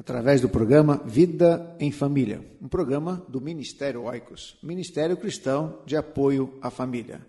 através do programa Vida em Família, um programa do Ministério Oicos, Ministério Cristão de Apoio à Família.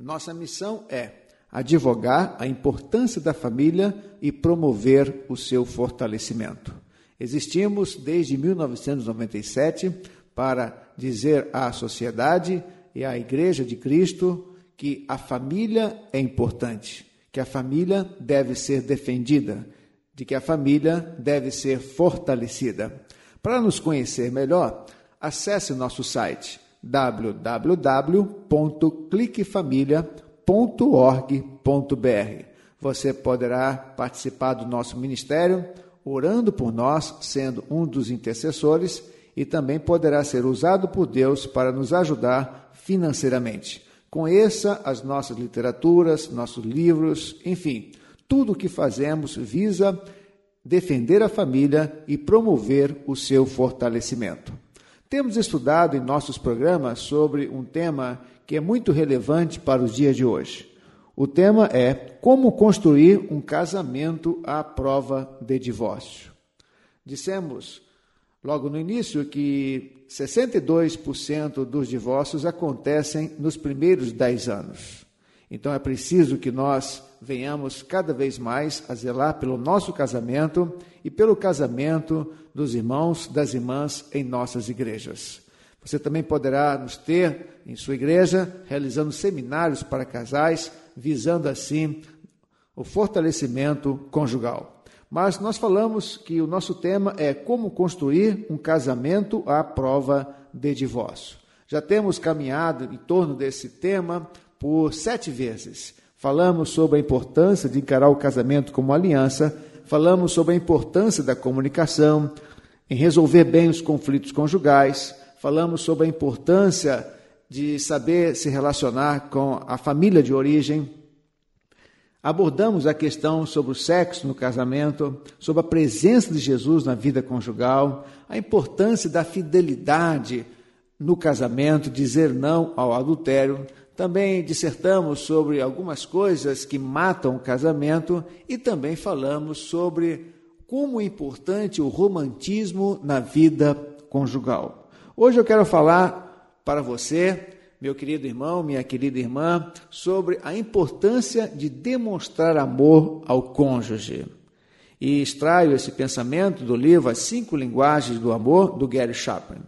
Nossa missão é advogar a importância da família e promover o seu fortalecimento. Existimos desde 1997 para dizer à sociedade e à Igreja de Cristo que a família é importante, que a família deve ser defendida de que a família deve ser fortalecida. Para nos conhecer melhor, acesse nosso site www.cliquefamilia.org.br. Você poderá participar do nosso ministério orando por nós, sendo um dos intercessores, e também poderá ser usado por Deus para nos ajudar financeiramente. Conheça as nossas literaturas, nossos livros, enfim, tudo o que fazemos visa defender a família e promover o seu fortalecimento. Temos estudado em nossos programas sobre um tema que é muito relevante para os dias de hoje. O tema é como construir um casamento à prova de divórcio. Dissemos logo no início que 62% dos divórcios acontecem nos primeiros 10 anos. Então é preciso que nós venhamos cada vez mais a zelar pelo nosso casamento e pelo casamento dos irmãos, das irmãs em nossas igrejas. Você também poderá nos ter em sua igreja, realizando seminários para casais, visando assim o fortalecimento conjugal. Mas nós falamos que o nosso tema é como construir um casamento à prova de divórcio. Já temos caminhado em torno desse tema por sete vezes. Falamos sobre a importância de encarar o casamento como aliança, falamos sobre a importância da comunicação, em resolver bem os conflitos conjugais, falamos sobre a importância de saber se relacionar com a família de origem. Abordamos a questão sobre o sexo no casamento, sobre a presença de Jesus na vida conjugal, a importância da fidelidade no casamento, dizer não ao adultério. Também dissertamos sobre algumas coisas que matam o casamento e também falamos sobre como é importante o romantismo na vida conjugal. Hoje eu quero falar para você, meu querido irmão, minha querida irmã, sobre a importância de demonstrar amor ao cônjuge. E extraio esse pensamento do livro As Cinco Linguagens do Amor, do Gary Chapman.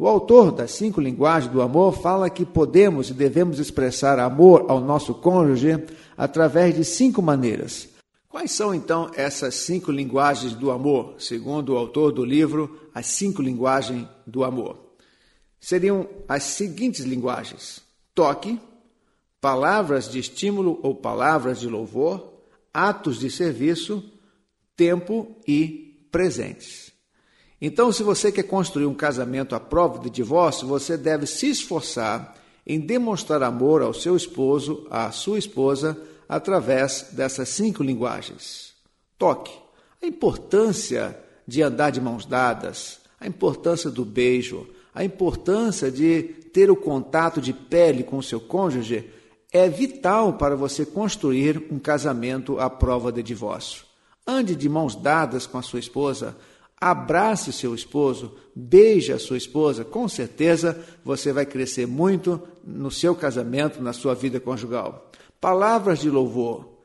O autor das cinco linguagens do amor fala que podemos e devemos expressar amor ao nosso cônjuge através de cinco maneiras. Quais são então essas cinco linguagens do amor, segundo o autor do livro As Cinco Linguagens do Amor? Seriam as seguintes linguagens: toque, palavras de estímulo ou palavras de louvor, atos de serviço, tempo e presentes. Então, se você quer construir um casamento à prova de divórcio, você deve se esforçar em demonstrar amor ao seu esposo, à sua esposa, através dessas cinco linguagens. Toque. A importância de andar de mãos dadas, a importância do beijo, a importância de ter o contato de pele com o seu cônjuge é vital para você construir um casamento à prova de divórcio. Ande de mãos dadas com a sua esposa, abrace seu esposo, beije a sua esposa, com certeza você vai crescer muito no seu casamento, na sua vida conjugal. Palavras de louvor.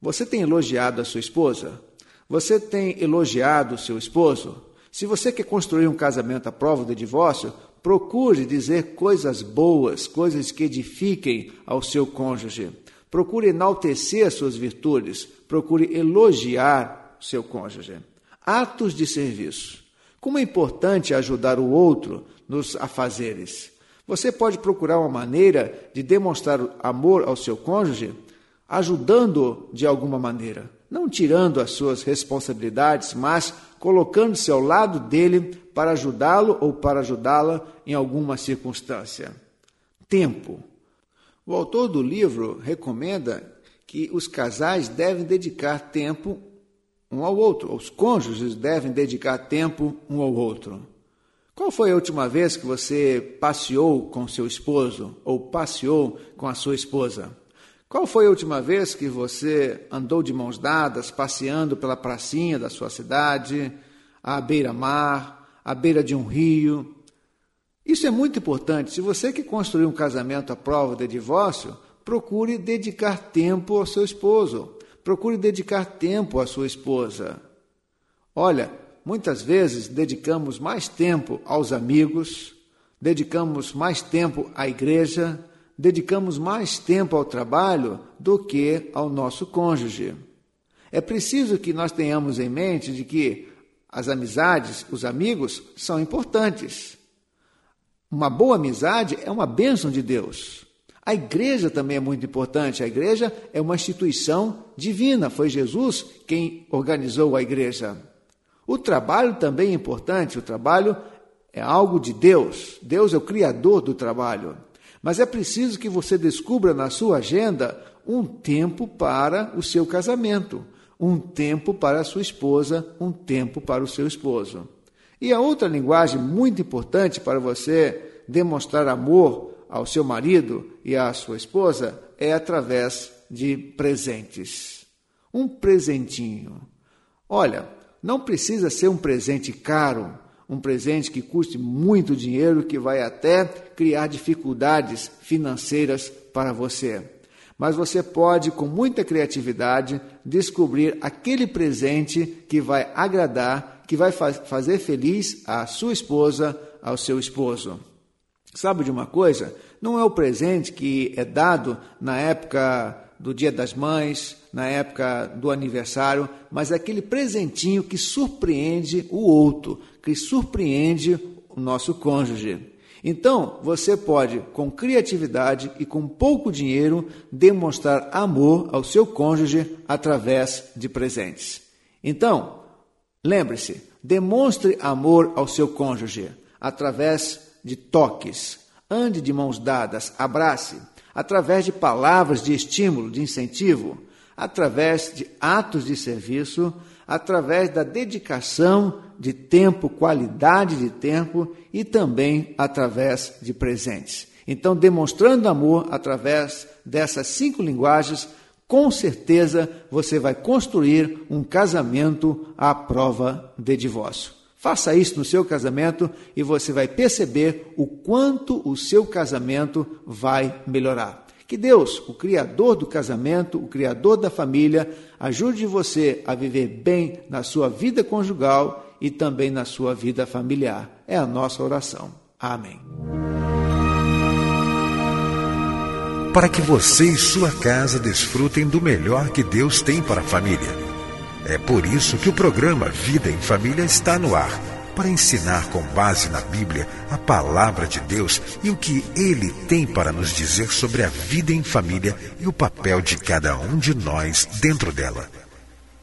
Você tem elogiado a sua esposa? Você tem elogiado o seu esposo? Se você quer construir um casamento à prova de divórcio, procure dizer coisas boas, coisas que edifiquem ao seu cônjuge. Procure enaltecer as suas virtudes, procure elogiar seu cônjuge. Atos de serviço. Como é importante ajudar o outro nos afazeres. Você pode procurar uma maneira de demonstrar amor ao seu cônjuge ajudando de alguma maneira, não tirando as suas responsabilidades, mas colocando-se ao lado dele para ajudá-lo ou para ajudá-la em alguma circunstância. Tempo. O autor do livro recomenda que os casais devem dedicar tempo um ao outro, os cônjuges devem dedicar tempo um ao outro. Qual foi a última vez que você passeou com seu esposo ou passeou com a sua esposa? Qual foi a última vez que você andou de mãos dadas, passeando pela pracinha da sua cidade, à beira-mar, à beira de um rio? Isso é muito importante. Se você quer construir um casamento à prova de divórcio, procure dedicar tempo ao seu esposo. Procure dedicar tempo à sua esposa. Olha, muitas vezes dedicamos mais tempo aos amigos, dedicamos mais tempo à igreja, dedicamos mais tempo ao trabalho do que ao nosso cônjuge. É preciso que nós tenhamos em mente de que as amizades, os amigos, são importantes. Uma boa amizade é uma bênção de Deus. A igreja também é muito importante. A igreja é uma instituição divina. Foi Jesus quem organizou a igreja. O trabalho também é importante. O trabalho é algo de Deus. Deus é o criador do trabalho. Mas é preciso que você descubra na sua agenda um tempo para o seu casamento, um tempo para a sua esposa, um tempo para o seu esposo. E a outra linguagem muito importante para você demonstrar amor ao seu marido e à sua esposa é através de presentes. Um presentinho. Olha, não precisa ser um presente caro, um presente que custe muito dinheiro, que vai até criar dificuldades financeiras para você. Mas você pode, com muita criatividade, descobrir aquele presente que vai agradar, que vai fa fazer feliz a sua esposa, ao seu esposo. Sabe de uma coisa? Não é o presente que é dado na época do Dia das Mães, na época do aniversário, mas é aquele presentinho que surpreende o outro, que surpreende o nosso cônjuge. Então, você pode, com criatividade e com pouco dinheiro, demonstrar amor ao seu cônjuge através de presentes. Então, lembre-se, demonstre amor ao seu cônjuge através de toques. Ande de mãos dadas, abrace, através de palavras de estímulo, de incentivo, através de atos de serviço, através da dedicação de tempo, qualidade de tempo e também através de presentes. Então, demonstrando amor através dessas cinco linguagens, com certeza você vai construir um casamento à prova de divórcio. Faça isso no seu casamento e você vai perceber o quanto o seu casamento vai melhorar. Que Deus, o Criador do casamento, o Criador da família, ajude você a viver bem na sua vida conjugal e também na sua vida familiar. É a nossa oração. Amém. Para que você e sua casa desfrutem do melhor que Deus tem para a família. É por isso que o programa Vida em Família está no ar para ensinar com base na Bíblia a palavra de Deus e o que ele tem para nos dizer sobre a vida em família e o papel de cada um de nós dentro dela.